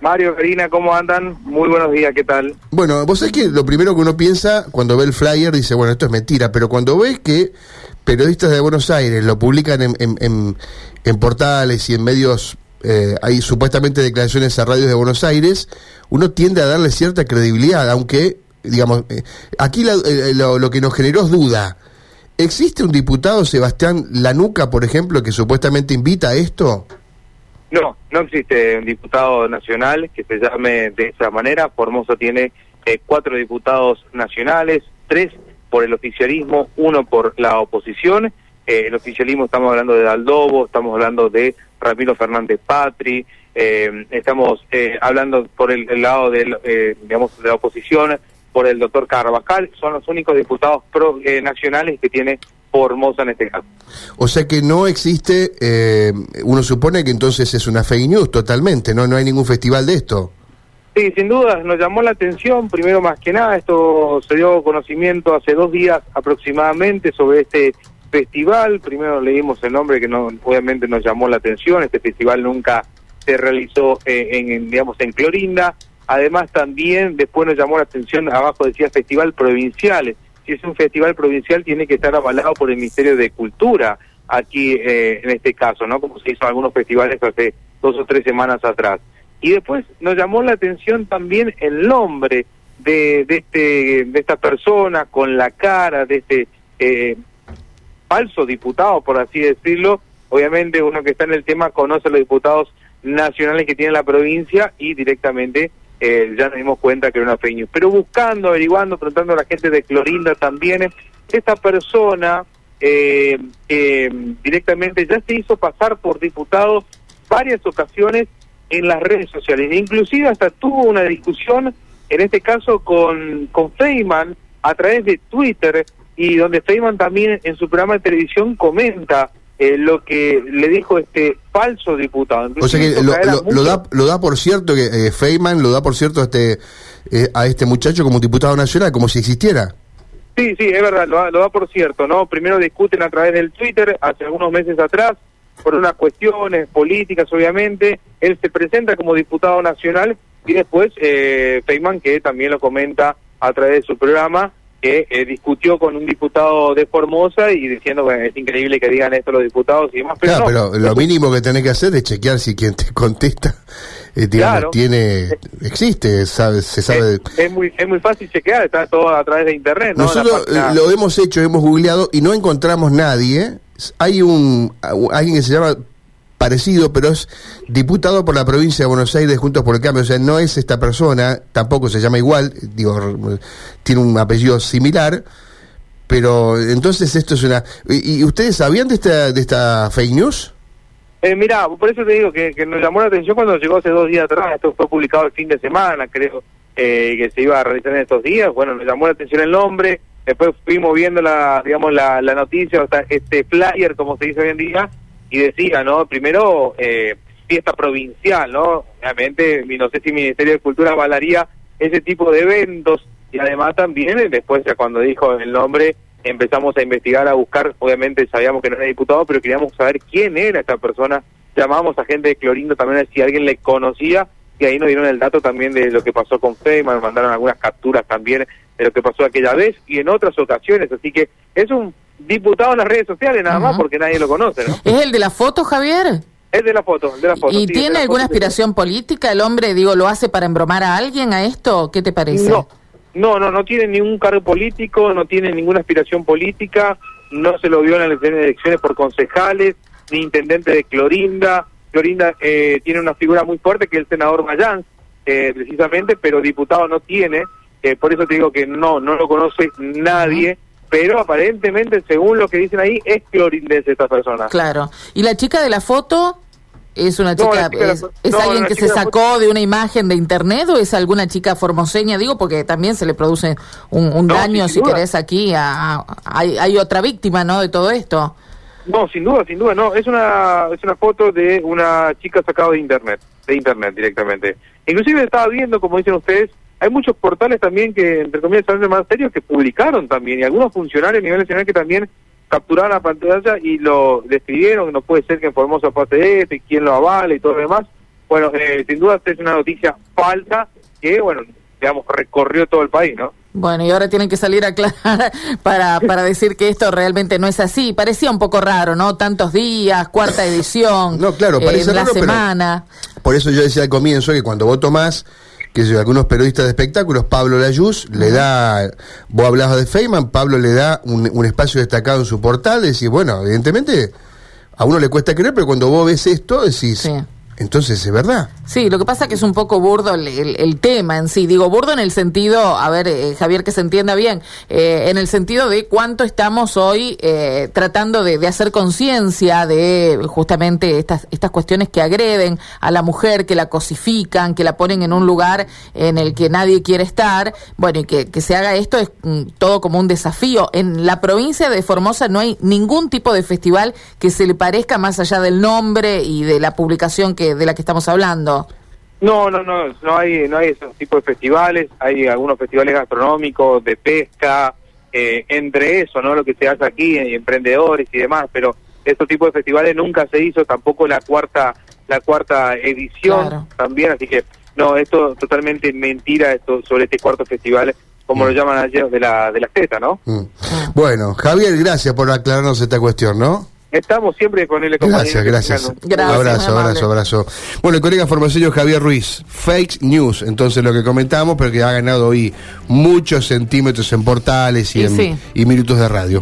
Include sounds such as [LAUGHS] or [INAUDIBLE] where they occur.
Mario, Karina, ¿cómo andan? Muy buenos días, ¿qué tal? Bueno, vos sabés que lo primero que uno piensa cuando ve el flyer dice, bueno, esto es mentira, pero cuando ves que periodistas de Buenos Aires lo publican en, portales y en medios, eh, hay supuestamente declaraciones a radios de Buenos Aires, uno tiende a darle cierta credibilidad, aunque, digamos, eh, aquí lo, lo que nos generó es duda. ¿Existe un diputado, Sebastián Lanuca, por ejemplo, que supuestamente invita a esto? No, no existe un diputado nacional que se llame de esa manera. Formosa tiene eh, cuatro diputados nacionales, tres por el oficialismo, uno por la oposición. Eh, el oficialismo estamos hablando de Daldobo, estamos hablando de Ramiro Fernández Patri, eh, estamos hablando por el, lado de, digamos, de la oposición, por el doctor Carvajal, son los únicos diputados pro, nacionales que tiene Formosa en este caso. O sea que no existe, eh, uno supone que entonces es una fake news totalmente, ¿no? No hay ningún festival de esto. Sí, sin duda, nos llamó la atención, primero más que nada, esto se dio conocimiento hace dos días aproximadamente sobre este festival, primero leímos el nombre que no, obviamente nos llamó la atención, este festival nunca se realizó eh, en, digamos, en Clorinda, además también después nos llamó la atención, abajo decía Festival Provinciales, si es un festival provincial tiene que estar avalado por el Ministerio de Cultura aquí eh, en este caso, ¿no? Como se hizo en algunos festivales hace dos o tres semanas atrás. Y después nos llamó la atención también el nombre de, de, este, de esta persona con la cara de este eh, falso diputado, por así decirlo. Obviamente uno que está en el tema conoce a los diputados nacionales que tiene la provincia y directamente eh, ya nos dimos cuenta que era una fake Pero buscando, averiguando, preguntando a la gente de Clorinda también, esta persona eh, directamente ya se hizo pasar por diputado varias ocasiones en las redes sociales. Inclusive hasta tuvo una discusión, en este caso con, con Feynman, a través de Twitter, y donde Feynman también en su programa de televisión comenta eh, lo que le dijo este falso diputado. o sea que lo, da, lo da por cierto que eh, Feynman lo da por cierto a este, eh, a este muchacho como diputado nacional, como si existiera. Sí, sí, es verdad, lo da, por cierto, ¿no? Primero discuten a través del Twitter, hace algunos meses atrás, por unas cuestiones políticas, obviamente, él se presenta como diputado nacional y después eh, Feynman, que también lo comenta a través de su programa, que eh, discutió con un diputado de Formosa y diciendo que es increíble que digan esto los diputados y demás. Pero, claro, pero lo mínimo que tenés que hacer es chequear si quien te [LAUGHS] contesta eh, tiene existe, sabe, se sabe. Es, muy es muy fácil chequear, está todo a través de internet. Nosotros lo hemos hecho, hemos googleado y no encontramos nadie. Hay un alguien que se llama parecido, pero es diputado por la provincia de Buenos Aires Juntos por el Cambio. O sea, no es esta persona, tampoco se llama igual, digo, tiene un apellido similar, pero entonces esto es una... ¿Y, ustedes sabían de esta, de esta fake news? Eh, mira, por eso te digo que, nos llamó la atención cuando llegó hace dos días atrás, esto fue publicado el fin de semana, creo eh, que se iba a realizar en estos días, bueno, nos llamó la atención el nombre, después fuimos viendo la, digamos, la noticia, o sea, este flyer, como se dice hoy en día, y decía, ¿no? Primero, eh, fiesta provincial, ¿no? Obviamente, no sé si el Ministerio de Cultura avalaría ese tipo de eventos y además también, eh, después ya cuando dijo el nombre, empezamos a investigar, a buscar, obviamente sabíamos que no era diputado, pero queríamos saber quién era esta persona, llamamos a gente de Clorindo también a ver si alguien le conocía y ahí nos dieron el dato también de lo que pasó con Feynman, mandaron algunas capturas también de lo que pasó aquella vez y en otras ocasiones, así que es un diputado en las redes sociales nada más porque nadie lo conoce, ¿no? ¿Es el de la foto, Javier? Es de la foto, de la foto. ¿Y tiene alguna aspiración política el hombre? Digo, ¿lo hace para embromar a alguien a esto? ¿Qué te parece? No, no, no, no tiene ningún cargo político, no tiene ninguna aspiración política, no se lo vio en las elecciones por concejales, ni intendente de Clorinda. Clorinda eh, tiene una figura muy fuerte que es el senador Mayán, eh, precisamente, pero diputado no tiene, eh, por eso te digo que no, no lo conoce nadie pero aparentemente, según lo que dicen ahí, es clorindense esta persona. Claro. ¿Y la chica de la foto? ¿Es una chica, es, alguien que se sacó de una imagen de internet o es alguna chica formoseña? Digo, porque también se le produce un, daño, si querés, aquí. A, hay, hay otra víctima, ¿no?, de todo esto. No, sin duda, sin duda, no. Es una, es una foto de una chica sacada de internet, de internet directamente. Inclusive estaba viendo, como dicen ustedes, hay muchos portales también que, entre comillas, son más serios que publicaron también, y algunos funcionarios a nivel nacional que también capturaron la pantalla y lo describieron, que no puede ser que en Formosa pase esto y quién lo avala y todo lo demás. bueno, eh, sin duda es una noticia falsa que, bueno, digamos, recorrió todo el país, ¿no? Bueno, y ahora tienen que salir a aclarar [LAUGHS] para, para decir que esto realmente no es así. Parecía un poco raro, ¿no? Tantos días, cuarta edición. [LAUGHS] No, claro, eh, parece la semana. por eso yo decía al comienzo que cuando vos tomás que algunos periodistas de espectáculos, Pablo Layuz le da, vos hablabas de Feynman, Pablo le da un, espacio destacado en su portal, decís, bueno, evidentemente a uno le cuesta creer, pero cuando vos ves esto decís, entonces es verdad. Sí, lo que pasa es que es un poco burdo el, tema en sí. Digo, burdo en el sentido, a ver, eh, Javier, que se entienda bien, eh, en el sentido de cuánto estamos hoy eh, tratando de, hacer conciencia de justamente estas, estas cuestiones que agreden a la mujer, que la cosifican, que la ponen en un lugar en el que nadie quiere estar. Bueno, y que, que se haga esto es mm, todo como un desafío. En la provincia de Formosa no hay ningún tipo de festival que se le parezca más allá del nombre y de la publicación que de la que estamos hablando. No, no, no, no hay, no hay esos tipos de festivales, hay algunos festivales gastronómicos, de pesca, eh, entre eso, ¿no? Lo que se hace aquí, emprendedores y demás, pero esos tipos de festivales nunca se hizo, tampoco la cuarta, la cuarta edición también, así que no, esto totalmente mentira esto sobre este cuarto festival como lo mm. llaman ayer de la de la teta, ¿no? Mm. Bueno, Javier, gracias por aclararnos esta cuestión, ¿no? Estamos siempre con él. Gracias, gracias. Un abrazo, abrazo, abrazo. Bueno, el colega formacello Javier Ruiz, Fake News, entonces lo que comentamos, pero que ha ganado hoy muchos centímetros en portales y, en, y minutos de radio.